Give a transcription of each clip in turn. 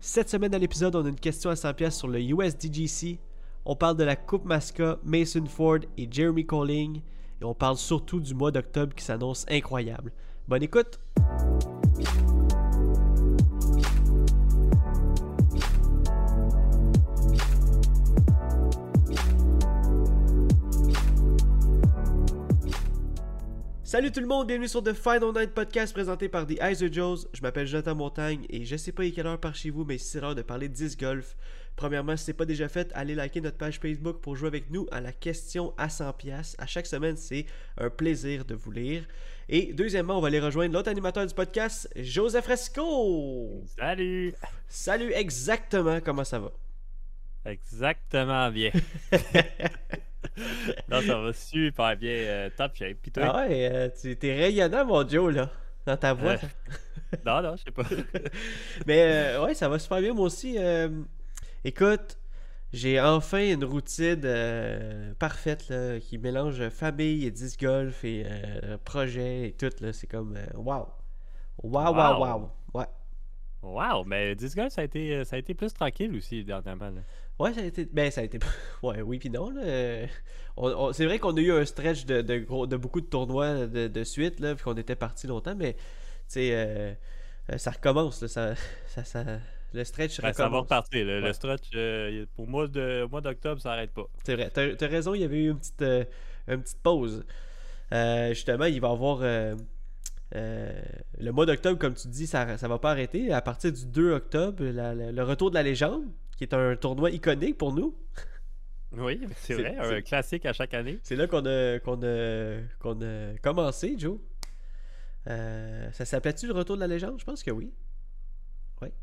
Cette semaine dans l'épisode, on a une question à 100$ sur le USDGC. On parle de la Coupe Masca, Mason Ford et Jeremy Colling. Et on parle surtout du mois d'octobre qui s'annonce incroyable. Bonne écoute! Salut tout le monde, bienvenue sur The Final Night Podcast présenté par The Eyes of Joes. Je m'appelle Jonathan Montagne et je sais pas à quelle heure par chez vous, mais c'est l'heure de parler de disc golf. Premièrement, si c'est pas déjà fait, allez liker notre page Facebook pour jouer avec nous à la question à 100$. À chaque semaine, c'est un plaisir de vous lire. Et deuxièmement, on va aller rejoindre l'autre animateur du podcast, Joseph Fresco. Salut! Salut, exactement, comment ça va? Exactement bien. non, ça va super bien. euh, top shape. Puis toi? Ah ouais, euh, tu t'es rayonnant, mon Joe, là, dans ta voix. Euh, non, non, je sais pas. Mais ouais, ça va super bien, moi aussi. écoute, j'ai enfin une routine euh, parfaite là, qui mélange famille et disc golf et euh, projet et tout. là. C'est comme wow. Wow, wow, wow. Wow. Ouais. wow, mais Disc Golf, ça a été, ça a été plus tranquille aussi dernièrement. là. Ouais, ça a été. Ben, ça a été. Ouais, oui, puis non. Euh, C'est vrai qu'on a eu un stretch de, de, gros, de beaucoup de tournois de, de suite, là, puis qu'on était parti longtemps, mais tu sais, euh, euh, ça recommence. Là, ça, ça, ça- le stretch Ben, ça va recommence. repartir. Ouais. Le stretch, euh, pour moi, de, mois d'octobre, ça arrête pas. C'est vrai, t'as t'as raison, il y avait eu une petite, euh, une petite pause. Justement, il va y avoir euh, le mois d'octobre, comme tu dis, ça, ça va pas arrêter. À partir du 2 octobre, la- la- le retour de la légende, qui est un tournoi iconique pour nous. Oui, c'est vrai. Un classique à chaque année. C'est là qu'on a, qu'on a, qu'on a commencé, Joe. Euh, ça s'appelait-tu le retour de la légende? Je pense que oui.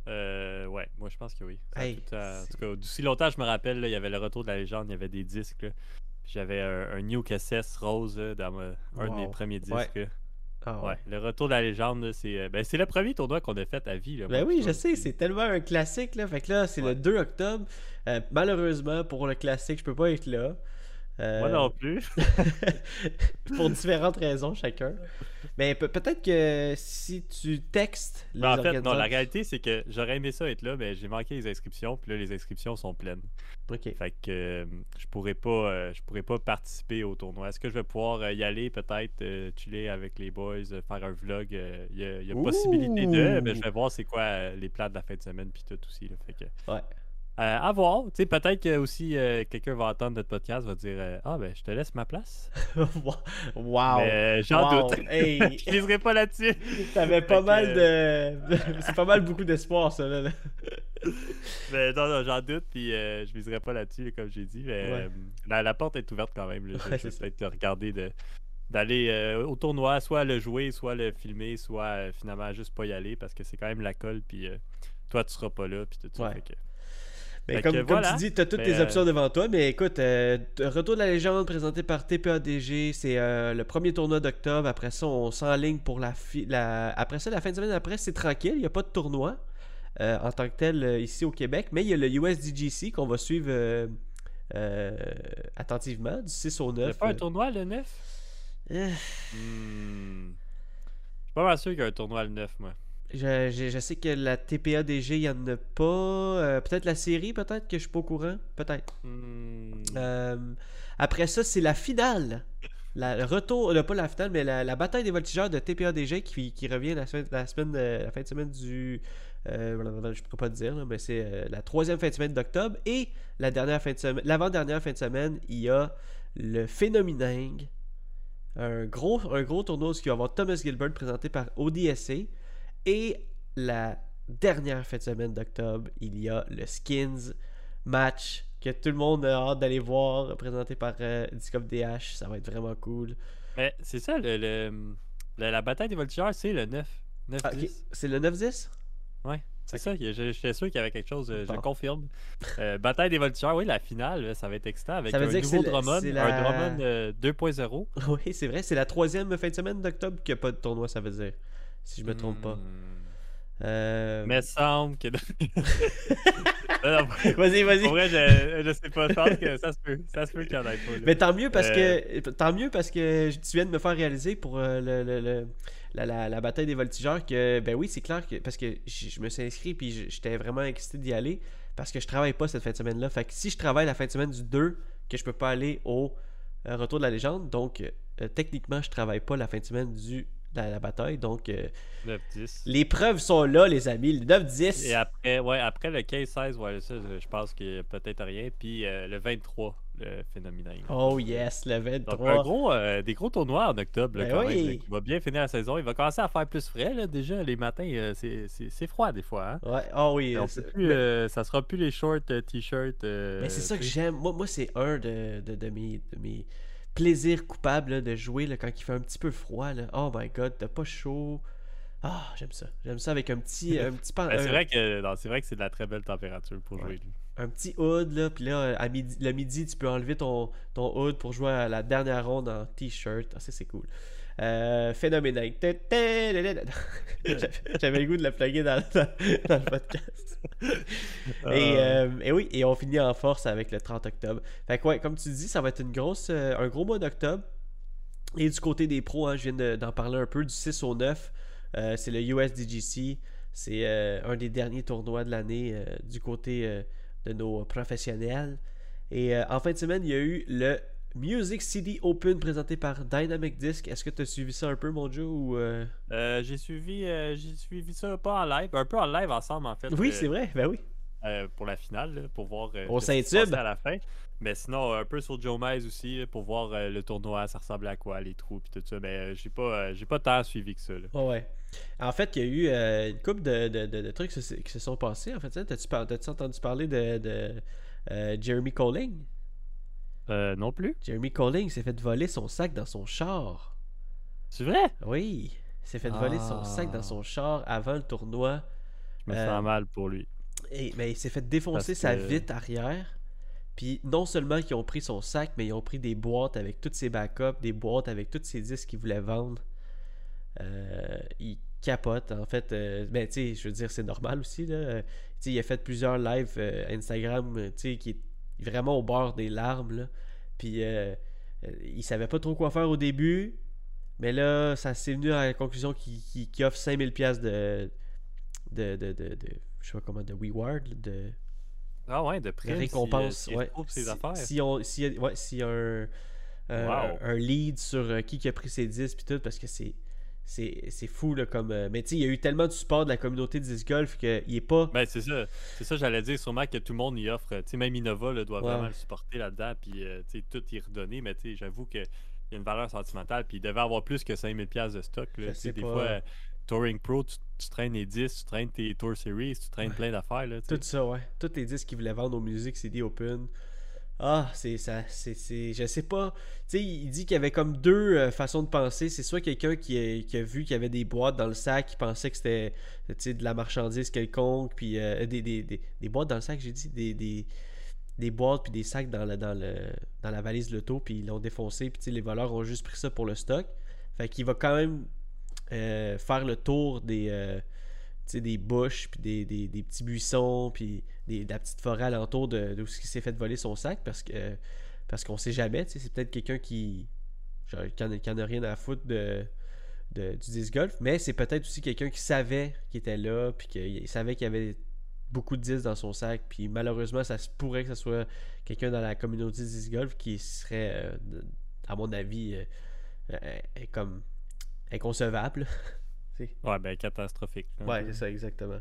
Euh, ouais, moi, je pense que oui. Hey, tout, euh, en tout cas, d'aussi longtemps, je me rappelle, là, il y avait le retour de la légende, il y avait des disques. J'avais un, un New KSS rose là, dans ma- un de mes Wow. premiers disques. Ouais. Ah Ouais, le retour de la légende, c'est euh, ben, c'est le premier tournoi qu'on a fait à vie. Là, Ben oui, je sais, c'est tellement un classique là. Fait que là, c'est le Ouais. 2 octobre. Euh, malheureusement, pour le classique, je peux pas être là. Euh, Moi non plus. pour différentes raisons chacun. Mais pe- peut-être que si tu textes les Mais en fait, non, la réalité, c'est que j'aurais aimé ça être là, mais j'ai manqué les inscriptions, puis là, les inscriptions sont pleines. Ok. Fait que euh, je pourrais pas euh, je pourrais pas participer au tournoi. Est-ce que je vais pouvoir y aller, peut-être, chiller avec les boys, faire un vlog? Il y a, il y a possibilité de, mais je vais voir c'est quoi les plans de la fin de semaine, puis tout aussi. Là, fait que, Ouais. Euh, à voir. Tu sais, peut-être que aussi euh, quelqu'un va entendre notre podcast, va dire euh, Ah, ben, je te laisse ma place. wow. Mais j'en Wow. doute. Hey. je liserai pas là-dessus. T'avais pas mal de. c'est pas mal beaucoup d'espoir, ça, là. là. Mais non, non, j'en doute, puis je viserai pas là-dessus, là, comme j'ai dit. Mais Ouais. la, la porte est ouverte quand même. là. Je, vais peut-être regarder de d'aller euh, au tournoi, soit le jouer, soit le filmer, soit euh, finalement juste pas y aller parce que c'est quand même la colle, puis euh, toi tu seras pas là, puis tout ça. Ouais. Mais Fait comme, que comme voilà. tu dis, t'as toutes Mais, tes euh, options devant toi. Mais écoute, euh, Retour de la légende présenté par TPADG, c'est euh, le premier tournoi d'octobre. Après ça, on s'enligne pour la, fi- la. Après ça, la fin de semaine après, c'est tranquille. Il n'y a pas de tournoi euh, en tant que tel ici au Québec. Mais il y a le USDGC qu'on va suivre euh, euh, attentivement du 6 au Il y a 9. pas un tournoi le 9 Euh, Hmm. Je suis pas mal sûr qu'il y a un tournoi le 9, moi. Je, je- je sais que la TPADG, il n'y en a pas. Euh, peut-être la série, peut-être que je suis pas au courant. Peut-être. Hmm. Euh, après ça, c'est la finale. La, le retour, euh, pas la finale, mais la, la bataille des voltigeurs de TPADG qui, qui revient la, semaine, la, semaine de- la fin de semaine du. euh, je ne peux pas te dire, là, mais c'est euh, la troisième fin de semaine d'octobre. Et la dernière fin de semaine, l'avant-dernière fin de semaine, il y a le Phénoméningue. Un gros, un gros tournoi qui va avoir Thomas Gilbert présenté par ODSA. Et la dernière fin de semaine d'octobre, il y a le Skins match que tout le monde a hâte d'aller voir, présenté par euh, Disc of DH. Ça va être vraiment cool. Mais c'est ça, le, le- la bataille des voltigeurs, c'est le 9. 9 Ah, ok. 10. C'est le 9-10 Ouais, c'est ça. que je- J'étais sûr qu'il y avait quelque chose. euh, Je Bon. confirme. Euh, bataille des voltigeurs, oui, la finale, ça va être excitant avec Ça veut un dire nouveau Drummond, un Drummond euh, 2.0. Oui, c'est vrai. C'est la troisième fin de semaine d'octobre qu'il n'y a pas de tournoi, ça veut dire. Si je me trompe pas. Hmm. Euh, Mais semble que. Vas-y, vas-y. Pour vrai, je, je sais pas. Je pense que ça se peut. Ça se peut qu'il y en ait pas. là. Mais tant mieux parce Euh. que tant mieux parce que tu viens de me faire réaliser pour euh, le, le- le- la, la- la bataille des voltigeurs que ben oui c'est clair que parce que je, je me suis inscrit puis j'étais vraiment excité d'y aller parce que je travaille pas cette fin de semaine là fait que si je travaille la fin de semaine du 2 que je peux pas aller au euh, retour de la légende donc euh, techniquement je travaille pas la fin de semaine du la, la bataille donc euh, 9-10. les preuves sont là les amis le 9-10 Et après, ouais, après le 15-16, ouais, ça, je pense qu'il y a peut-être rien. Puis euh, le 23, le phénoménal. oh yes le Donc, 23 un gros, euh, des gros tournois en octobre, là, Ben quand oui. même, là, qui va bien finir la saison. Il va commencer à faire plus frais, là, déjà. Les matins, euh, c'est- c'est c'est froid, des fois. Hein? ouais oh oui On euh, peut c'est- plus, euh, ça sera plus les shorts, euh, t-shirts. euh, Mais c'est ça que j'aime. Moi, moi c'est un de, de, de mes, de mes plaisirs coupables là, de jouer là, quand il fait un petit peu froid. Là. Oh my god, t'as pas chaud. Ah, j'aime ça. J'aime ça avec un petit, un petit, pan- Ben, c'est un, vrai que non, c'est vrai que c'est de la très belle température pour Ouais. jouer. Un petit hood. Là, puis là, à midi, le midi, tu peux enlever ton, ton hood pour jouer à la dernière ronde en t-shirt. Ah, ça, c'est cool. Euh, phénoménal. J'avais le goût de la plugger dans, dans, dans le podcast. Et, Ah. euh, et oui, et on finit en force avec le 30 octobre. Fait que ouais, comme tu dis, ça va être une grosse, euh, un gros mois d'octobre. Et du côté des pros, hein, je viens de- d'en parler un peu, du 6 au 9, euh, c'est le USDGC. C'est euh, un des derniers tournois de l'année euh, du côté euh, de nos professionnels. Et euh, en fin de semaine, il y a eu le Music CD Open présenté par Dynamic Disc. Est-ce que tu as suivi ça un peu, mon Joe ou, euh? Euh, j'ai suivi, euh, j'ai suivi ça pas en live, un peu en live ensemble en fait. Oui, c'est vrai, ben oui. pour la finale, là, pour voir Saint-Tube. passait à la fin. Mais sinon, un peu sur Joe Mays aussi, pour voir euh, le tournoi, ça ressemblait à quoi, les trous et tout ça. Mais euh, j'ai pas, euh, j'ai pas tant suivi que ça. là. Ouais, ouais. En fait, il y a eu euh, une couple de, de- de- de trucs qui se, qui se sont passés. En fait, t'as-tu par- entendu parler de, de, euh, Jeremy Colling? Euh, non plus. Jeremy Colling s'est fait voler son sac dans son char. C'est vrai? Oui, il s'est fait voler son sac dans Ah. son char avant le tournoi. Je me Euh, sens mal pour lui. Et, mais il s'est fait défoncer sa vitre arrière. Puis non seulement qu'ils ont pris son sac, mais ils ont pris des boîtes avec tous ses backups, des boîtes avec tous ses disques qu'il voulait vendre. Euh, il capote. En fait, euh, ben, tu sais, je veux dire, c'est normal aussi. Là. Euh, tu sais, il a fait plusieurs lives euh, Instagram, tu qui est vraiment au bord des larmes. Là. Puis il savait pas trop quoi faire au début. Mais là, ça s'est venu à la conclusion qu'il offre 5000$ piastres de, de, de, de, de- Je sais pas comment, de reward, là, de, Ah ouais, de prime. récompense. Si, euh, ouais. ses affaires. Si on, si, ouais, s'il y a un, un, Wow. un lead sur euh, qui qui a pris ses disques puis tout, parce que c'est c'est c'est fou là comme euh, mais tu sais il y a eu tellement de support de la communauté de disc golf qu'il est pas Ben, c'est ça. C'est ça, j'allais dire. Sûrement que tout le monde y offre. Tu sais, même Innova là, doit Ouais. vraiment le supporter là-dedans. Puis, euh, tu sais, tout y redonner. Mais, tu sais, j'avoue qu'il y a une valeur sentimentale. Puis, il devait avoir plus que 5000$ piastres de stock. Là. Je sais, des pas. fois, euh, Touring Pro, tu, tu traînes les 10, tu traînes tes Tour Series, tu traînes plein d'affaires. Là, tout ça ouais tous les disques qu'ils voulaient vendre aux musiques CD Open ah c'est ça c'est c'est je sais pas tu sais il dit qu'il y avait comme deux euh, façons de penser c'est soit quelqu'un qui a, qui a vu qu'il y avait des boîtes dans le sac qui pensait que c'était de la marchandise quelconque puis euh, des, des, des, des boîtes dans le sac j'ai dit des, des des boîtes puis des sacs dans, le, dans, le, dans la valise de l'auto, puis ils l'ont défoncé, puis les voleurs ont juste pris ça pour le stock. Fait qu'il va quand même euh, faire le tour des, euh, des bush, puis des, des, des petits buissons, puis de la petite forêt alentour de, de où il s'est fait voler son sac, parce que parce qu'on sait jamais, c'est peut-être quelqu'un qui, genre, qui, en, a- rien à foutre de, de- du disc golf, mais c'est peut-être aussi quelqu'un qui savait qu'il était là, puis qu'il savait qu'il y avait beaucoup de disques dans son sac, puis malheureusement, ça se pourrait que ce soit quelqu'un dans la communauté disc golf qui serait, euh, à mon avis, euh, comme inconcevable. Ouais, ben, catastrophique. Ouais, c'est ça, exactement.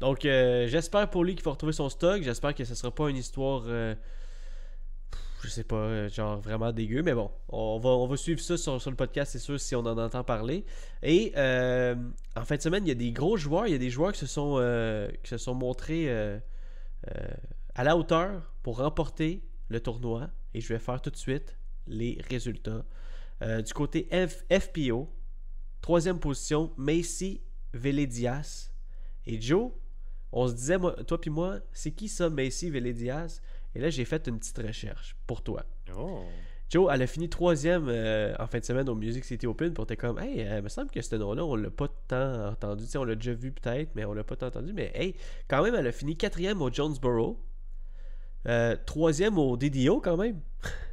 Donc, euh, j'espère pour lui qu'il va retrouver son stock. J'espère que ce sera pas une histoire, euh, je sais pas, euh, genre vraiment dégueu. Mais bon, on va, on va suivre ça sur, sur le podcast, c'est sûr, si on en entend parler. Et euh, en fin de semaine, il y a des gros joueurs. Il y a des joueurs qui se sont, qui se sont montrés à la hauteur pour remporter le tournoi. Et je vais faire tout de suite les résultats. Du côté F- FPO, troisième position, Macy Veledias. Et Joe, on se disait, moi, toi puis moi, c'est qui ça, Macy Veledias? Et là, j'ai fait une petite recherche pour toi. Oh. Joe, elle a fini troisième euh, en fin de semaine au Music City Open. Puis on était comme, hey, il me semble que ce nom-là, on l'a pas tant entendu. On l'a déjà vu peut-être, mais on l'a pas tant entendu. Mais hey, quand même, elle a fini quatrième au Jonesboro. Euh, troisième au DDO quand même.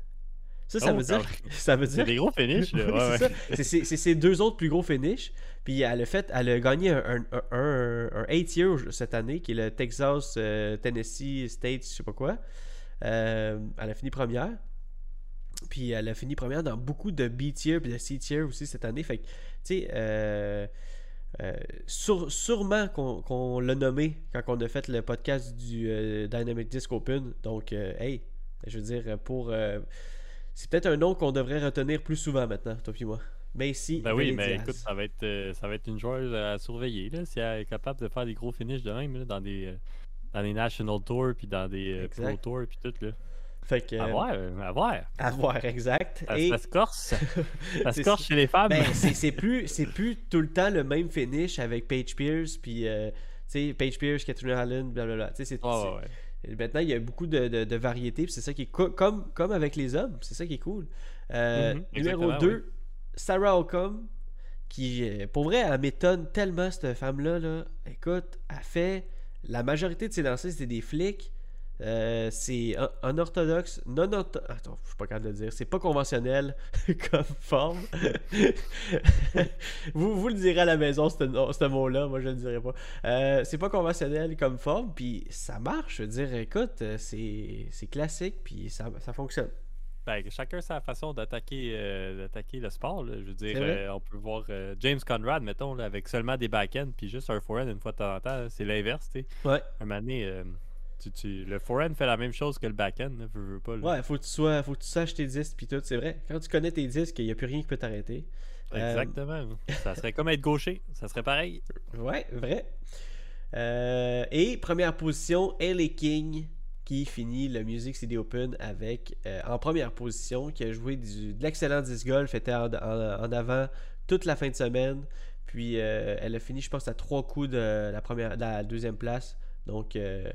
Ça, ça Oh, veut dire. Ça veut C'est dire. des gros finishes. Oui, Ouais, c'est ouais. ses deux autres plus gros finishes. Puis elle a fait, elle a gagné un, un, un, cette année, qui est le Texas euh, Tennessee State, je sais pas quoi. Euh, elle a fini première. Puis elle a fini première dans beaucoup de B tier puis de C tier aussi cette année. Fait que, tu sais, euh, euh, sur- sûrement qu'on qu'on l'a nommé quand on a fait le podcast du euh, Dynamic Disc Open. Donc, hey, je veux dire, pour. C'est peut-être un nom qu'on devrait retenir plus souvent maintenant, toi et moi. Macy. Ben oui, mais écoute, ça va être euh, ça va être une joueuse à surveiller là, si elle est capable de faire des gros finishes de même là, dans des euh, dans des National Tours puis dans des euh, Pro. Tours puis tout là. Fait que. À voir, à voir. À voir, exact. Ça, Et- ça se corse. Ça se corse chez les femmes. Ben, c'est plus, c'est plus tout le temps le même finish avec Paige Pierce, puis, euh, tu sais, Paige Pierce, Catherine Allen, blablabla. Tu sais, c'est- ouais. Maintenant, il y a beaucoup de, de, de variétés, c'est ça qui est co- comme, comme avec les hommes, c'est ça qui est cool. Euh, Mhm, numéro exactement, 2, Sarah Ockham, qui, euh, pour vrai, elle m'étonne tellement, cette femme-là. Là. Écoute, elle fait. La majorité de ses lancers, c'était des flics. Euh, c'est un- unorthodoxe, non ortho- Attends, je suis pas capable de le dire. C'est pas conventionnel comme forme. vous, vous le direz à la maison, ce, mot-là. Moi, je le dirai pas. Euh, c'est pas conventionnel comme forme, puis ça marche. Je veux dire, écoute, euh, c'est classique, puis ça, ça fonctionne. Ben, chacun sa façon d'attaquer euh, le sport. là. Je veux dire, euh, on peut voir euh, James Conrad, mettons, là, avec seulement des back-ends puis juste un forehand une fois de temps en temps. C'est l'inverse, tu sais. Ouais. Un moment donné, tu, tu- le forehand fait la même chose que le back-end, là, veux, veux pas. là. Ouais, faut que tu sois, faut que tu saches tes disques puis tout, c'est vrai. Quand tu connais tes disques, il n'y a plus rien qui peut t'arrêter. Euh, Exactement. ça serait comme être gaucher. Ça serait pareil. Ouais, vrai. Euh, et première position, Ellie King qui finit le Music City Open avec euh, en première position, qui a joué du, de l'excellent disc golf, était en, en- en avant toute la fin de semaine. Puis elle a fini, je pense, à trois coups de la première, de la deuxième place. Donc, euh,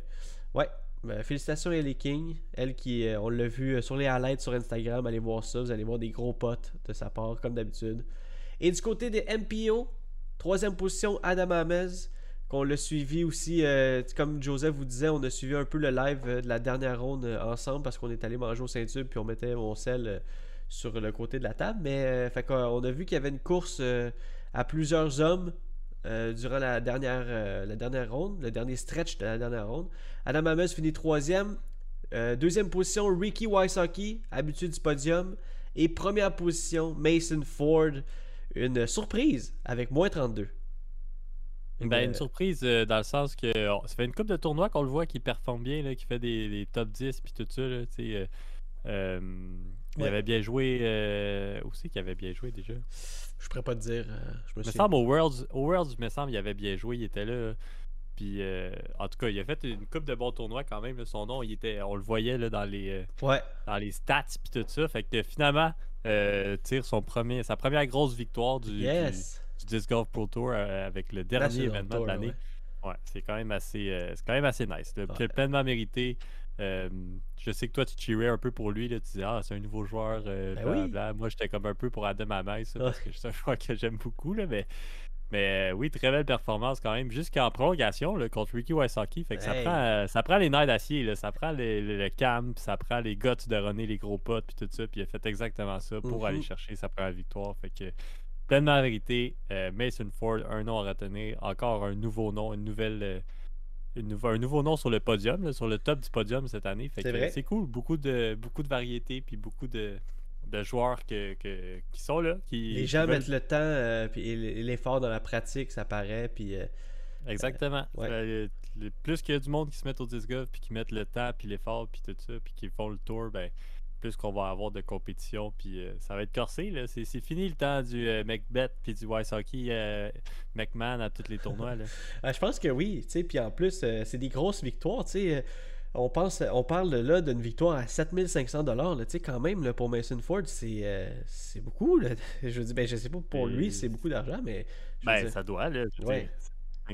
ouais. Ben, félicitations Ellie King, elle qui, euh, on l'a vu euh, sur les highlights sur Instagram, allez voir ça, vous allez voir des gros potes de sa part, comme d'habitude. Et du côté des MPO, troisième position, Adam Amez, qu'on l'a suivi aussi, euh, comme Joseph vous disait, on a suivi un peu le live euh, de la dernière ronde euh, ensemble parce qu'on est allé manger au Saint-Tube puis on mettait mon sel euh, sur le côté de la table. Mais euh, fait on a vu qu'il y avait une course euh, à plusieurs hommes euh, durant la dernière, euh, la dernière ronde, le dernier stretch de la dernière ronde. Adam Amez finit troisième. Euh, deuxième position, Ricky Wysocki, habitué du podium. Et première position, Mason Ford. Une surprise avec moins 32. Ben, une surprise dans le sens que on- ça fait une coupe de tournois qu'on le voit qui performe bien, qui fait des, des top 10 puis tout ça. Là, Il Ouais. avait bien joué. Euh, où c'est qu'il avait bien joué déjà Je pourrais pas te dire. euh, je me Il me souviens. semble au Worlds, au Worlds, il me semble, il avait bien joué, il était là. Puis, euh, en tout cas, il a fait une coupe de bons tournois quand même. là, son nom, il était, on le voyait là, dans, les, euh, Ouais. dans les stats puis tout ça. Fait que finalement, euh, tire son premier, sa première grosse victoire du, Yes. du, Disc Golf Pro Tour avec le dernier National événement Tour, de l'année. ouais. Ouais, c'est quand même assez, c'est quand même assez nice. là. Pleinement mérité. Euh, je sais que toi, tu cheerais un peu pour lui. Là, tu disais, ah, c'est un nouveau joueur. euh, Ben. Moi, j'étais comme un peu pour Adam Amay, ça, parce que c'est un joueur que j'aime beaucoup. Là, mais, mais euh, oui, très belle performance quand même. Jusqu'en prolongation là, contre Ricky Wysocki. Fait que ça, prend, euh, ça prend les nerfs d'acier. Ça prend les- le, le puis ça prend les guts de runner les gros potes, puis tout ça. Puis il a fait exactement ça pour Mhm. aller chercher sa première victoire. Fait que pleinement vérité. euh, Mason Ford, un nom à retenir. Encore un nouveau nom, une nouvelle. Euh, une un nouveau nom sur le podium, là, sur le top du podium cette année. Fait C'est que, vrai. C'est cool, beaucoup de, beaucoup de variétés, puis beaucoup de, de joueurs que, que- qui sont là. Qui, Les gens veulent- mettent le temps euh, puis et l'effort dans la pratique, ça paraît. Puis euh, Exactement. Euh, plus qu'il y a du monde qui se met au disc golf, puis qui mettent le temps, puis l'effort, puis tout ça, puis qui font le tour, ben, plus qu'on va avoir de compétition, puis euh, ça va être corsé. là. C'est c'est fini le temps du euh, Macbeth, puis du Ice Hockey euh, McMahon à tous les tournois. Là. Ah, je pense que oui, puis en plus, euh, c'est des grosses victoires, sais. On, pense, on parle là d'une victoire à 7500 dollars, quand même, là, pour Mason Ford, c'est euh, c'est beaucoup. Là. Je dis, ben, je sais pas pour lui, c'est beaucoup d'argent, mais. Ben, dire- ça doit, là. je Ouais. dire.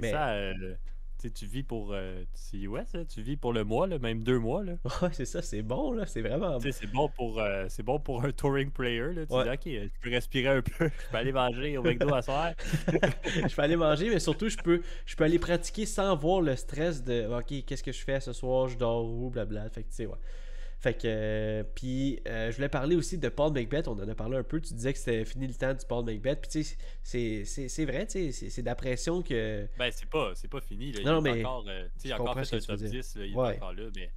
Mais- ça, euh, tu sais, tu vis pour. euh, c'est US, là, tu vis pour le mois, là, même deux mois. Là. Ouais, c'est ça, c'est bon, là. C'est vraiment sais, c'est bon pour euh, c'est bon pour un touring player. Là. Tu Ouais. dis, ok, euh, je peux respirer un peu, je peux aller manger au McDo à soir. je peux aller manger, mais surtout, je peux, je peux aller pratiquer sans voir le stress de OK, qu'est-ce que je fais ce soir, je dors où, blabla. Fait que, tu sais, ouais. Fait que, euh, puis, euh, je voulais parler aussi de Paul Macbeth. On en a parlé un peu. Tu disais que c'était fini le temps du Paul Macbeth. Puis, tu sais, c'est- vrai, tu sais, c'est- de la pression que. Ben, c'est pas, pas fini. Là. Il Non, est mais encore, euh, il a encore fait veux top dire. 10, là, il est encore là, mais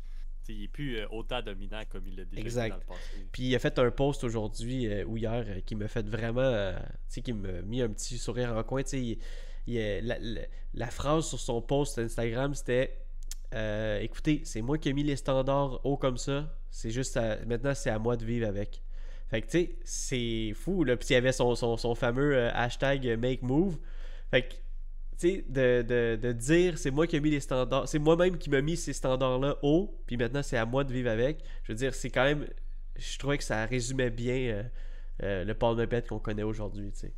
il est plus euh, autant dominant comme il l'a déjà Exact. dans le passé. Puis il a fait un post aujourd'hui ou hier qui m'a fait vraiment. tu sais, qui m'a mis un petit sourire en coin. Tu sais, il- il, la, la- la phrase sur son post Instagram, c'était euh, Écoutez, c'est moi qui ai mis les standards hauts comme ça. C'est juste. maintenant, c'est à moi de vivre avec. Fait que, tu sais, c'est fou. Là. Puis il y avait son, fameux euh, hashtag Make Move. Fait que. Tu sais, de, dire c'est moi qui ai mis les standards, c'est moi-même qui m'a mis ces standards-là hauts, puis maintenant c'est à moi de vivre avec. Je veux dire, c'est quand même je trouvais que ça résumait bien euh, le Paul Macbeth qu'on connaît aujourd'hui. tu sais.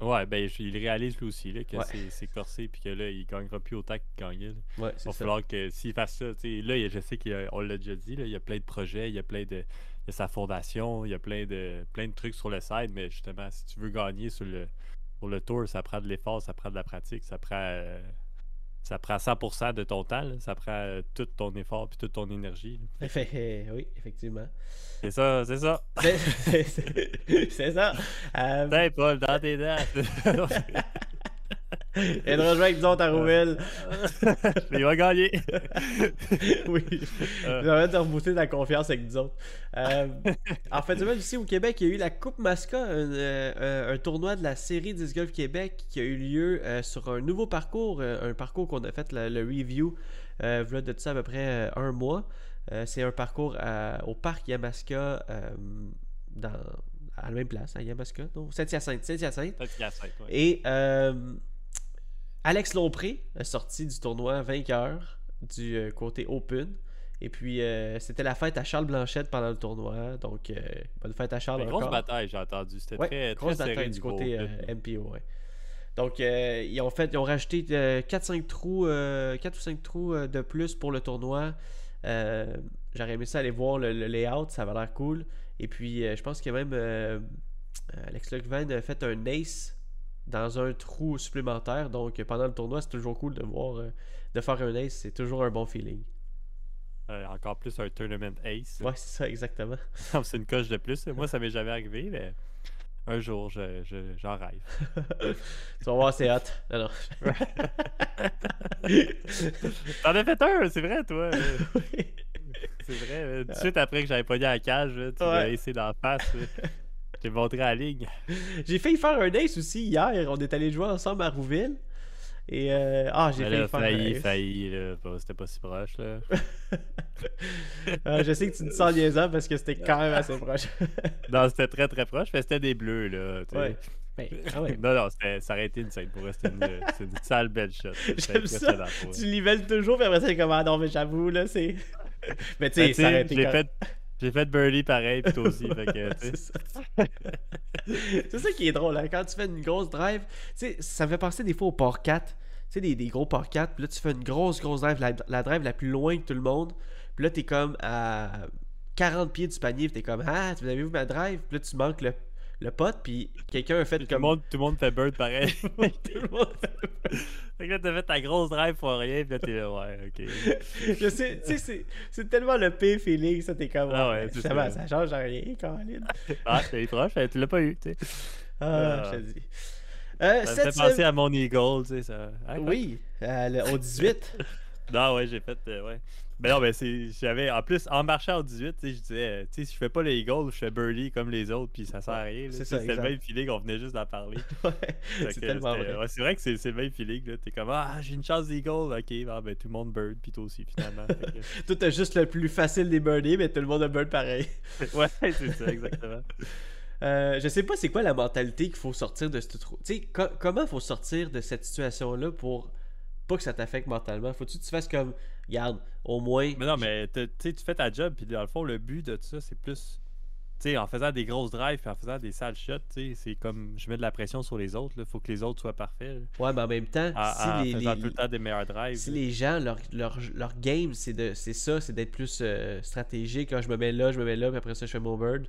Ouais, ben, il réalise lui aussi là, que Ouais. c'est, c'est corsé puis que là, il gagnera plus autant qu'il gagnait. là. Ouais, Il va ça. falloir que s'il fasse ça, là, je sais qu'on l'a déjà dit, là, il y a plein de projets, il y a plein de. Il y a sa fondation, il y a plein de, plein de trucs sur le site, mais justement, si tu veux gagner sur le, sur le tour, ça prend de l'effort, ça prend de la pratique, ça prend, euh, ça prend 100% de ton temps, là, ça prend euh, tout ton effort puis toute ton énergie. Fait- euh, oui, effectivement. C'est ça, c'est ça. C'est- ça. Euh, Paul, dans tes dents. et de rejoindre avec nous autres à Rouville. il va gagner. oui. Euh. Ça va te rebooster ta confiance avec nous autres. Euh, en fait, aussi au Québec, il y a eu la Coupe Masca, un, euh, un- tournoi de la série Disc Golf Québec qui a eu lieu euh, sur un nouveau parcours, un parcours qu'on a fait le, le review voilà de ça à peu près un mois. C'est un parcours à- au parc Yamaska dans, à la même place, à Yamaska, non? Saint-Hyacinthe. Saint-Hyacinthe. Ouais. Et Alex Lompré est sorti du tournoi vainqueur du euh, côté Open. Et puis, euh, c'était la fête à Charles Blanchette pendant le tournoi. Donc, euh, bonne fête à Charles Mais grosse bataille, j'ai entendu. C'était Ouais, très, très grosse serré bataille du côté euh. MPO. ouais. Donc, ils ont fait, ils ont rajouté 4-5 trous, euh, 4 ou 5 trous de plus pour le tournoi. J'aurais aimé ça aller voir le, le layout, ça avait l'air cool. Et puis, je pense que même Alex Lugvan a fait un ace dans un trou supplémentaire. Donc, pendant le tournoi, c'est toujours cool de voir, euh, de faire un ace. C'est toujours un bon feeling. Euh, encore plus un tournament ace. Ouais, c'est ça, exactement. c'est une coche de plus. Moi, ça m'est jamais arrivé, mais un jour, je- je- j'en rêve. tu vas voir, c'est hot. Non, non. T'en as fait un, c'est vrai, toi. Oui. C'est vrai. euh, Tout de suite après que j'avais pogné à la cage, tu Ouais. laissé dans la face. J'ai montré la ligne. J'ai failli faire un ace aussi hier. On est allé jouer ensemble à Rouville. Et euh, ah, j'ai failli faire failli, un ace. failli, C'était pas si proche, là. Euh, je sais que tu te sens liaisant parce que c'était quand même assez proche. Non, c'était très très proche, mais c'était des bleus, là. ouais. Ben, ah ouais. Non, non, ça aurait été une scène pour rester une, c'est une sale belle shot. J'aime ça. Tu nivelles toujours, puis après, c'est comme ah non, mais j'avoue, là, c'est. mais tu Ben, sais, ça aurait été J'ai quand- fait, j'ai fait Burley pareil, puis toi aussi. C'est ça. ça qui est drôle, hein, quand tu fais une grosse drive, tu sais, ça me fait penser des fois au port 4, tu sais, des, des gros port 4, puis là tu fais une grosse, grosse drive, la, la drive la plus loin que tout le monde, puis là t'es comme à 40 pieds du panier, puis t'es comme, ah, vous avez vu ma drive, puis là tu manques le, le pot, puis quelqu'un a fait Tout, le comme... monde, tout le monde fait bird pareil. tout le monde fait- fait que là, t'as fait ta grosse drive pour rien, puis là, t'es là, ouais, ok. Je sais, tu sais, c'est- tellement le pire feeling, ça, t'es comme, Ah ouais, ça. ça change rien, Caroline. Ah, t'es proche, hein, tu l'as pas eu, tu sais. Ah, Ah. je te dis. Euh, Ça me fait penser à mon Eagle, tu sais, ça. Hein, quoi? Oui, euh, le- au 18. Non, ouais, j'ai fait, euh, ouais. Ben non, ben c'est, j'avais, en plus, en marchant au 18, tu sais, je disais, tu sais, si je fais pas le Eagle, je fais Birdie comme les autres, puis ça sert à rien. C'était le même feeling, on venait juste d'en parler. Ouais, c'est tellement vrai. ouais, c'est vrai que c'est, le même feeling, là. T'es comme, ah, j'ai une chance d'Eagle, ok, ah, ben tout le monde Bird, puis toi aussi, finalement. Que- Toi, t'as juste le plus facile des birdies, mais tout le monde a bird pareil. ouais, c'est ça, exactement. Euh, je sais pas c'est quoi la mentalité qu'il faut sortir de ce trou. Tu sais, co- comment faut sortir de cette situation-là pour pas que ça t'affecte mentalement? Faut-tu que tu fasses comme, regarde, au moins. Mais non, mais tu fais ta job, puis dans le fond, le but de tout ça, c'est plus tu sais, en faisant des grosses drives et en faisant des sales shots, tu sais, c'est comme je mets de la pression sur les autres. Il faut que les autres soient parfaits. là. Ouais, mais en même temps, En, si en les, faisant les- tout le temps des meilleurs drives. si là. les gens, leur, leur, leur game, c'est de c'est ça, c'est d'être plus euh, stratégique. Quand je me mets là, je me mets là, puis après ça, je fais mon bird.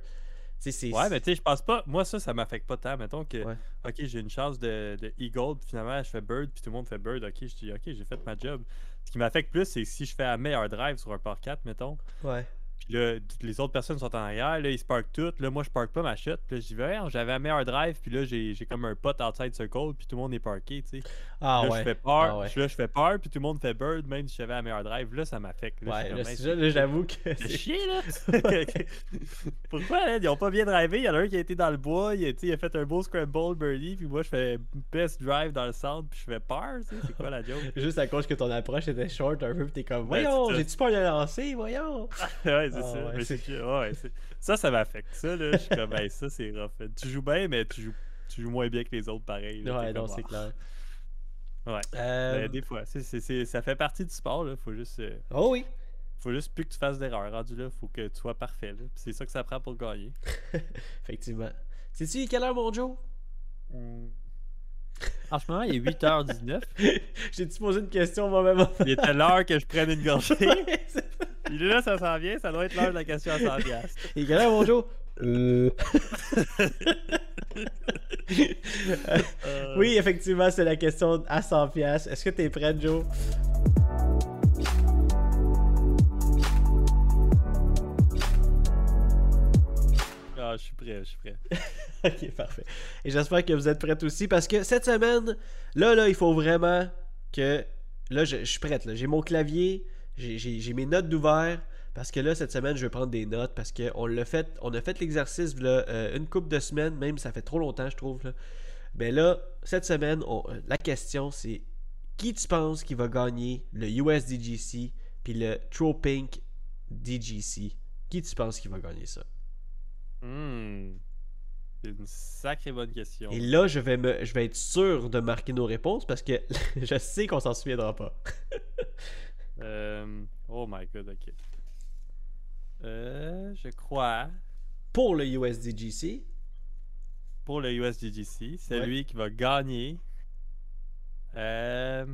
Ouais, mais tu sais, je pense pas. Moi, ça, ça m'affecte pas tant. Mettons que, Ouais. ok, j'ai une chance de, de Eagle, puis finalement, je fais Bird, puis tout le monde fait Bird. Ok, je dis, ok, j'ai fait ma job. Ce qui m'affecte plus, c'est si je fais un meilleur drive sur un par 4, mettons. Ouais. Puis là, les autres personnes sont en arrière, là, ils se parkent toutes. Là, moi, je parque pas ma shot. Puis là, dis, Voyons, j'avais un meilleur drive, puis là, j'ai j'ai comme un pot outside circle, puis tout le monde est parké, tu sais. Ah là, ouais. je fais peur, Ah ouais. là, je fais peur, puis tout le monde fait bird, même si j'avais un meilleur drive. Là, ça m'affecte. Ouais, là, j'avoue que. c'est chier, là. Pourquoi, là, ils ont pas bien drivé? Il y en a un qui a été dans le bois, il a, il a fait un beau scramble birdie, puis moi, je fais best drive dans le centre, puis je fais peur, tu sais. C'est quoi la joke? Juste à cause que ton approche était short un peu, pis t'es comme, Ouais, voyons, j'ai-tu peur de lancer, voyons? ouais, c'est Ah, ça. ouais, Mais c'est- c'est que- ouais, c'est- ça, ça m'affecte. Ça, là, je suis comme, hey, ça, c'est rough. Tu joues bien, mais tu joues, tu joues moins bien que les autres, pareil. là. Ouais, non, c'est ah. clair. Ouais. Euh, Mais des fois, c'est- c'est- c'est- ça fait partie du sport, là. Faut juste, euh, Oh oui. faut juste plus que tu fasses d'erreurs. Rendu là, faut que tu sois parfait, là. C'est ça que ça prend pour gagner. Effectivement. Sais-tu quelle heure, mon Joe? En ce moment, il est 8h19. J'ai-tu posé une question moment? Il était l'heure que je prenne une gorgée. Ouais, c'est- Puis là, ça s'en vient. Ça doit être l'heure de la question à 100 piastres. Et quelle heure, mon Joe? Euh... Euh, Oui, effectivement, c'est la question à 100 pièces. Est-ce que t'es prêt, Joe? Ah, je suis prêt, je suis prêt. ok, parfait. Et j'espère que vous êtes prêts aussi parce que cette semaine, là, là, il faut vraiment que. Là, je, je suis prête. là. J'ai mon clavier, j'ai- mes notes d'ouvert. Parce que là, cette semaine, je vais prendre des notes parce qu'on l'a fait, on a fait l'exercice euh, une couple de semaines, même ça fait trop longtemps, je trouve. Là. Mais là, cette semaine, on- euh, la question c'est qui tu penses qui va gagner le USDGC puis le Tropink DGC Qui tu penses qui va gagner ça? Hmm. C'est une sacrée bonne question. Et là, je vais, me, je vais être sûr de marquer nos réponses parce que je sais qu'on s'en souviendra pas. Euh, Oh my god, ok. Euh, je crois, Pour le USDGC, pour le USDGC, c'est Ouais. lui qui va gagner. Euh,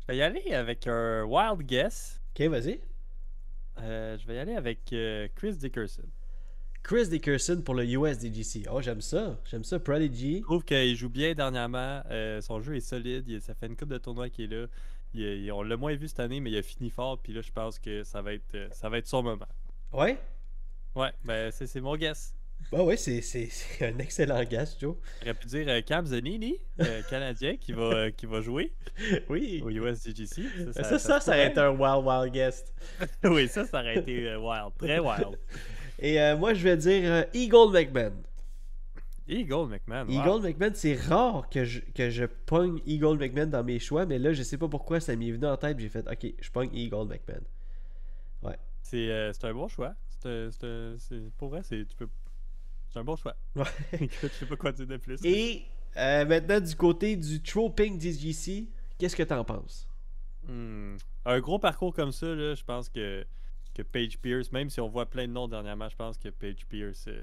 Je vais y aller avec un wild guess. ok, vas-y. Euh, je vais y aller avec euh, Chris Dickerson. Chris Dickerson pour le USDGC. Oh, j'aime ça. J'aime ça. Prodigy. Je trouve qu'il joue bien dernièrement. euh, son jeu est solide. Il- ça fait une coupe de tournois qu'il est là. Il- il- on l'a moins vu cette année, mais il a fini fort. Puis là, je pense que ça va être, euh, ça va être son moment. Ouais? Ouais, ben c'est c'est mon guess. Bah ouais, c'est, un excellent gars, Joe. J'aurais pu dire euh, Cam Zanini, euh, Canadien, qui va, euh, qui va jouer Oui. au USDGC. ça, ça, ça, ça, aurait été un wild, wild guest. oui, ça, ça aurait été wild. Très wild. Et euh, moi, je vais dire euh, Eagle McMahon. Eagle McMahon. wow. Eagle McMahon, c'est rare que je, que je pogne Eagle McMahon dans mes choix, mais là, je sais pas pourquoi ça m'est venu en tête. J'ai fait, ok, je pogne Eagle McMahon. C'est euh, c'est un bon choix. C'est pour vrai, c'est peux- un bon choix. Ouais. Je sais pas quoi dire de plus. Et maintenant, du côté du Troping DGC, qu'est-ce que t'en penses? Hmm. Un gros parcours comme ça, là, je pense que, que Paige Pierce, même si on voit plein de noms dernièrement, je pense que Paige Pierce, euh,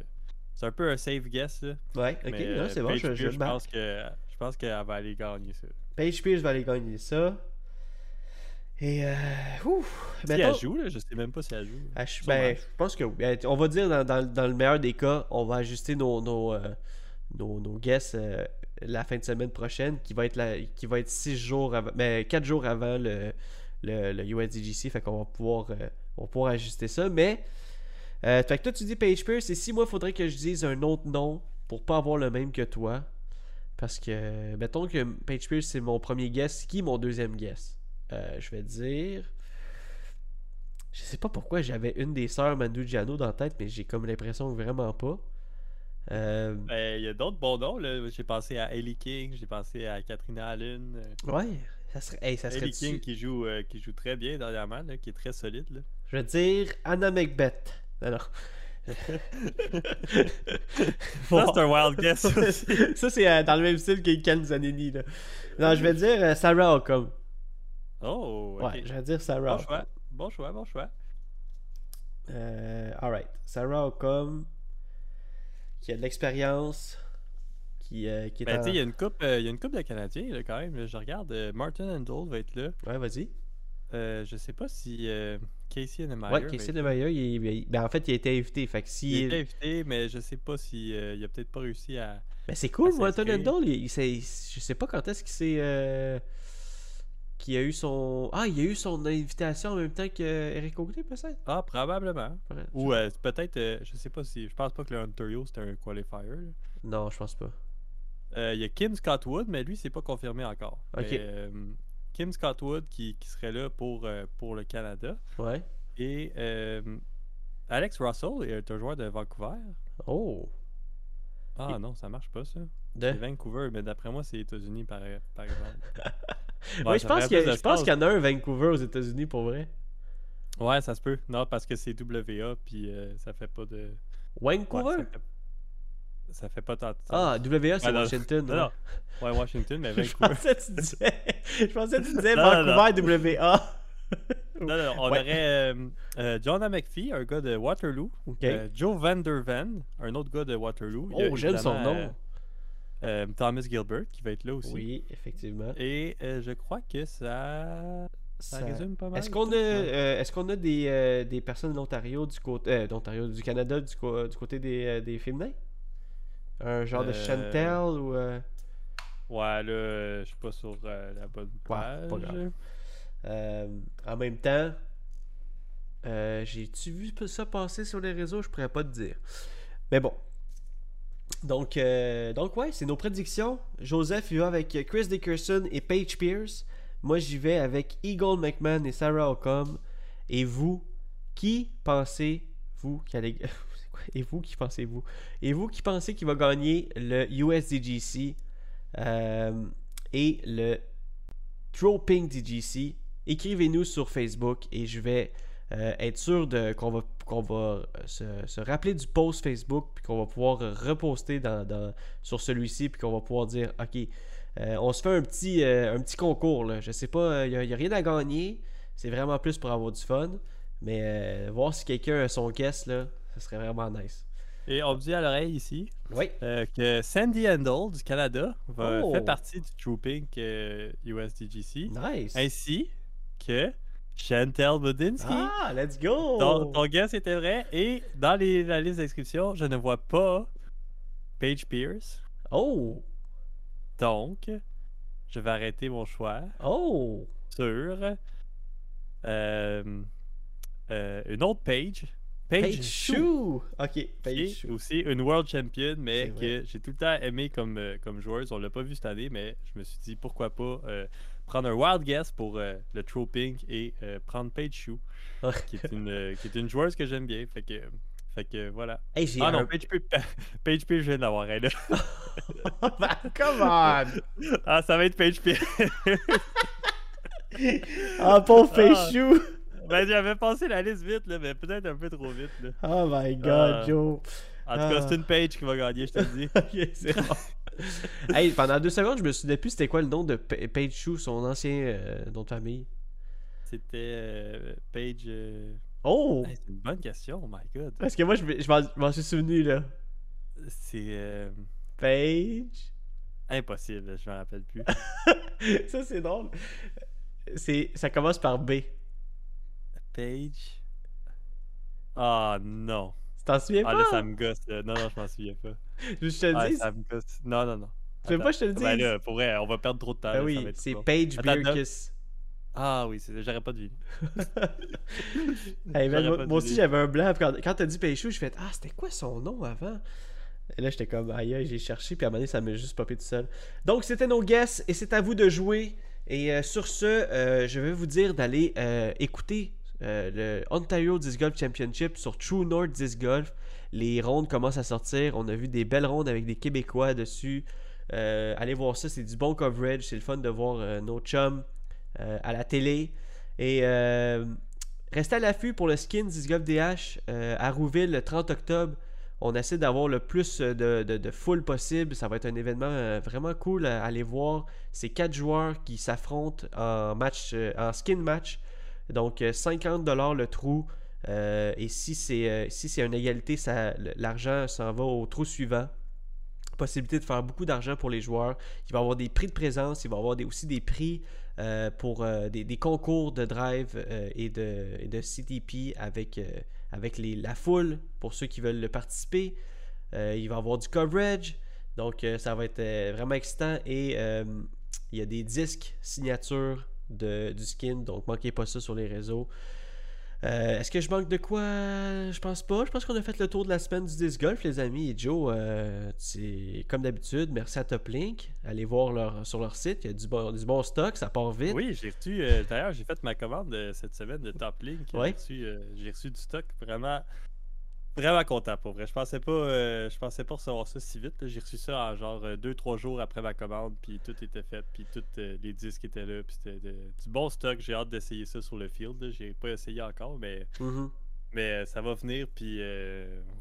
c'est un peu un safe guess. Là. Ouais, ok, euh, c'est bon, Paige je, Pierce, pense que je pense qu'elle va aller gagner ça. Paige Pierce va aller gagner ça. Et, euh, ouf, Si mettons- elle joue, là, je sais même pas si elle joue. Ah, ben, je pense que. Ben, On va dire dans, dans- dans le meilleur des cas, on va ajuster nos, nos, euh, nos, nos guesses euh, la fin de semaine prochaine, qui va être la, qui va être six jours avant, mais 4 jours avant le, le, le USDGC, fait qu'on va pouvoir, on va pouvoir ajuster ça. Mais, euh, fait que toi tu dis Page Pierce, et si moi il faudrait que je dise un autre nom pour pas avoir le même que toi, parce que, mettons que Page Pierce c'est mon premier guess, qui est mon deuxième guess? Euh, Je vais dire. Je sais pas pourquoi j'avais une des sœurs Manu Giano dans la tête, mais j'ai comme l'impression que vraiment pas. Euh, Ben, Il y a d'autres bons noms. là. J'ai pensé à Ellie King, j'ai pensé à Katrina Allen. ouais, ça serait, hey, ça serait Ellie King qui joue, euh, qui joue très bien dernièrement, là, qui est très solide. Là. Je vais dire Anna Macbeth. Alors. Ça, c'est un wild guess. ça, c'est euh, dans le même style que Ken Zanini. Là. Non, je vais dire euh, Sarah Ockham. oh, ok. Ouais, je vais dire Sarah Bon choix. Bon choix, bon choix. Euh, alright. Sarah Ocom, qui a de l'expérience, qui, euh, qui est Ben, en... tu il y a une coupe, il y a une coupe de Canadiens, là, quand même. Je regarde, Martin Handel va être là. Ouais, vas-y. Euh, je sais pas si Casey Annemeyer Ouais, Casey là. Maya, il, il- ben, en fait, il a été invité. Fait que si... Il était invité, mais je sais pas si euh, il a peut-être pas réussi à. Ben, c'est cool, s'inscrire. Handel, il, il je sais pas quand est-ce qu'il s'est... euh, qu'il a eu son... Ah, il a eu son invitation en même temps qu'Eric Auglé, peut-être? Ah, probablement. Ouais, Ou euh, peut-être, je sais pas si. Je pense pas que le Ontario c'était un qualifier. là. Non, je pense pas. Il y a Kim Scott Wood, mais lui, c'est pas confirmé encore. Ok. Mais, Kim Scott Wood qui, qui serait là pour, euh, pour le Canada. Ouais. Et euh, Alex Russell est un joueur de Vancouver. Oh! Ah Et- non, ça marche pas ça. De... Vancouver, mais d'après moi, c'est États-Unis par, par exemple. Ouais, Ouais, je pense qu'il y, en a un Vancouver aux États-Unis pour vrai. Ouais, ça se peut. Non, parce que c'est WA, puis euh, ça fait pas de. Vancouver? Ça fait pas tant de sens. ah, WA, c'est Ah. Washington. Non, ouais. non. Ouais, Washington, mais je Vancouver. pensais que tu disais, je pensais que tu disais Non, non, Vancouver, WA. Non, non, on Ouais. aurait euh, euh, John McPhee, un gars de Waterloo. Euh, Joe Van Der Ven, un autre gars de Waterloo. Oh, j'aime son nom. Thomas Gilbert qui va être là aussi. oui, effectivement. Et je crois que ça, ça, Ça- résume pas mal. Est-ce qu'on a, euh, est-ce qu'on a des, euh, des personnes de l'Ontario du côté, euh, d'Ontario, du Canada du, co- du côté des, des féminins? Un genre de Euh, Chantel ou... euh, Ouais, là, je suis pas sur euh, la bonne page. pas grave. Euh, en même temps, j'ai-tu vu ça passer sur les réseaux? Je pourrais pas te dire. Mais bon. Donc, euh, donc ouais, c'est nos prédictions. Joseph, il va avec Chris Dickerson et Paige Pierce. Moi, j'y vais avec Eagle McMahon et Sarah Ocom. Et vous, qui pensez-vous qui allez... Et vous, qui pensez-vous? Et vous, qui pensez qu'il va gagner le USDGC euh, et le Troping DGC? Écrivez-nous sur Facebook et je vais euh, être sûr qu'on va, va euh, se, se rappeler du post Facebook puis qu'on va pouvoir reposter sur celui-ci puis qu'on va pouvoir dire OK, on se fait un petit, un petit concours. Là. Je sais pas, il n'y a, rien à gagner. C'est vraiment plus pour avoir du fun. Mais voir si quelqu'un a son guest, là, ça serait vraiment nice. Et on me dit à l'oreille ici Oui. euh, que Sandy Handel du Canada va, Oh. fait partie du Trooping euh, USDGC. Nice. Ainsi que Chantel Budinski. Ah, let's go! Ton, ton guess était vrai. Et dans les- la liste d'inscription, je ne vois pas Paige Pierce. Oh! Donc, je vais arrêter mon choix Oh! sur euh, euh, une autre Paige. Paige, Page Shoe! Ok, Page est Shoe. aussi une World Champion, mais que j'ai tout le temps aimé comme, euh, comme joueuse. On l'a pas vu cette année, mais je me suis dit pourquoi pas euh, prendre un wild guess pour euh, le Troping et euh, prendre Paige Shue, qui est une, euh, qui est une joueuse que j'aime bien. Fait que, fait que voilà. Hey, Ah un... non, Paige Pierce, Paige Pierce, je viens d'avoir elle là. Come on! Ah, ça va être Paige Pierce. Ah, pauvre Ah. Page Shoe! ben, j'avais pensé la liste vite, là, mais peut-être un peu trop vite. Là. Oh my god, Ah. Joe! En tout cas, Ah. c'est une Paige qui va gagner, je te le dis. ok, c'est bon. hey, pendant deux secondes, je me souvenais plus c'était quoi le nom de Pa- Page Shoe, son ancien euh, nom de famille. C'était euh, Paige. euh, Oh! hey, c'est une bonne question, oh my god. Parce que moi, je me- je m'en m'en suis souvenu, là. C'est euh, Page. impossible, je me rappelle plus. ça, c'est drôle. C'est, ça commence par B. Page. Ah non. Tu t'en souviens Ah pas? là, ça me gosse. là. Non, non, je m'en souviens pas. Je te le Ah, dis. ça me gosse. Non, non, non. Tu veux pas que je te le Attends. Ben dise? là, pour vrai, on va perdre trop de temps. Ben là, ça oui, c'est. Page Beerkiss. Ah oui, j'aurais pas deviné. Hey, moi, pas moi aussi, j'avais un blanc. Quand, quand t'as dit Page Shoe, je fais Ah, c'était quoi son nom avant? Et là, j'étais comme Aïe, aïe, j'ai cherché, puis à un moment donné, ça m'a juste popé tout seul. Donc, c'était nos guests, et c'est à vous de jouer. Et euh, sur ce, euh, je vais vous dire d'aller euh, écouter euh, le Ontario Disc Golf Championship sur True North Disc Golf. Les rondes commencent à sortir. On a vu des belles rondes avec des Québécois dessus. Euh, allez voir ça, c'est du bon coverage. C'est le fun de voir euh, nos chums à la télé. Et restez à l'affût pour le Skins Disc Golf DH à Rouville le 30 octobre. On essaie d'avoir le plus de, de, foule possible. Ça va être un événement vraiment cool à aller voir. C'est quatre joueurs qui s'affrontent en match, en skin match. Donc euh, 50$ le trou. Euh, et si c'est euh, si une égalité, l'argent s'en va au trou suivant. Possibilité de faire beaucoup d'argent pour les joueurs. Il va y avoir des prix de présence, il va y avoir aussi des prix euh, pour des, concours de drive et, de, CTP avec, avec la foule pour ceux qui veulent le participer. il va y avoir du coverage. Donc ça va être vraiment excitant. Et il y a des disques signatures de, du skin. Donc manquez pas ça sur les réseaux. Euh, est-ce que je manque de quoi? Je pense pas. Je pense qu'on a fait le tour de la semaine du disc golf, les amis. Et Joe, euh, comme d'habitude, merci à Toplink. Allez voir leur, sur leur site. Il y a du bon, du bon stock, ça part vite. Oui, j'ai reçu. Euh, d'ailleurs, j'ai fait ma commande cette semaine de Toplink. J'ai reçu, du stock vraiment Vraiment content pour vrai. Je pensais pas, euh, je pensais pas recevoir ça si vite. J'ai reçu ça en genre 2-3 euh, jours après ma commande, puis tout était fait, puis tous euh, les disques étaient là, puis c'était du bon stock. J'ai hâte d'essayer ça sur le field. J'ai pas essayé encore, mais, mm-hmm. mais ça va venir. Puis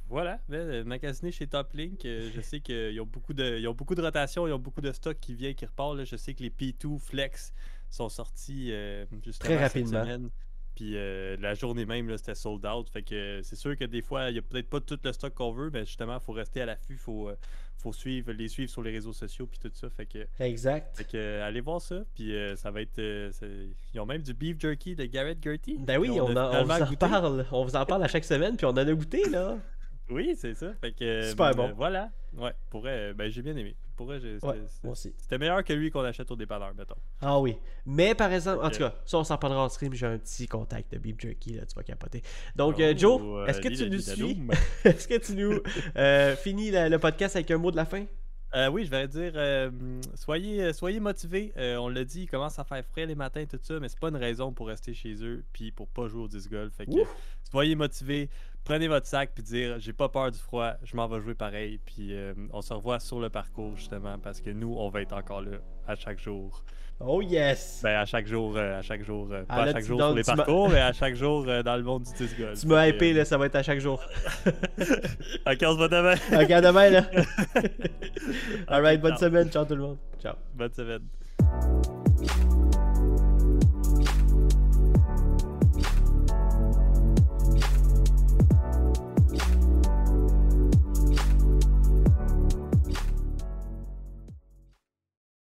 voilà, magasiner chez Toplink, je sais qu'ils ont beaucoup de, ils ont beaucoup de rotation, ils ont beaucoup de stock qui vient, qui repart. Je sais que les P2 Flex sont sortis très rapidement. Cette semaine. Puis euh, la journée même, c'était sold out. Fait que c'est sûr que des fois, il n'y a peut-être pas tout le stock qu'on veut, mais justement, il faut rester à l'affût. Il faut, euh, faut suivre, les suivre sur les réseaux sociaux puis tout ça. Fait que, exact. Fait que euh, allez voir ça. Puis ça va être. ils ont même du beef jerky de Garrett Gertie. Ben oui, on, vous en parle. On vous en parle à chaque semaine, puis on en a goûté, là. Oui, c'est ça. Fait que, Super bon. voilà. Ouais, pourrait, ben, j'ai bien aimé. Pourrait, moi aussi. C'était meilleur que lui qu'on achète au dépanneur, mettons. Ah oui. Mais par exemple, en tout cas, ça on s'en parlera en stream. J'ai un petit contact de Beef Jerky, là, tu vas capoter. Donc, euh, Joe, oh, est-ce que, tu nous suis? Est-ce que tu nous finis le podcast avec un mot de la fin? Euh, oui, je vais dire, euh, soyez, soyez motivés. on l'a dit, il commence à faire frais les matins, tout ça, mais c'est pas une raison pour rester chez eux puis pour pas jouer au disc golf. Fait que, soyez motivés prenez votre sac puis dire j'ai pas peur du froid, je m'en vais jouer pareil. Puis euh, on se revoit sur le parcours justement parce que nous on va être encore là à chaque jour. Oh yes! Ben à chaque jour, euh, à chaque jour, euh, pas à chaque jour sur les parcours, mais à chaque jour dans le monde du disc golf. Tu m'as hypé là, ça va être à chaque jour. ok, on se voit demain. ok, à demain là. Alright, bonne semaine, ciao tout le monde. Ciao. Bonne semaine.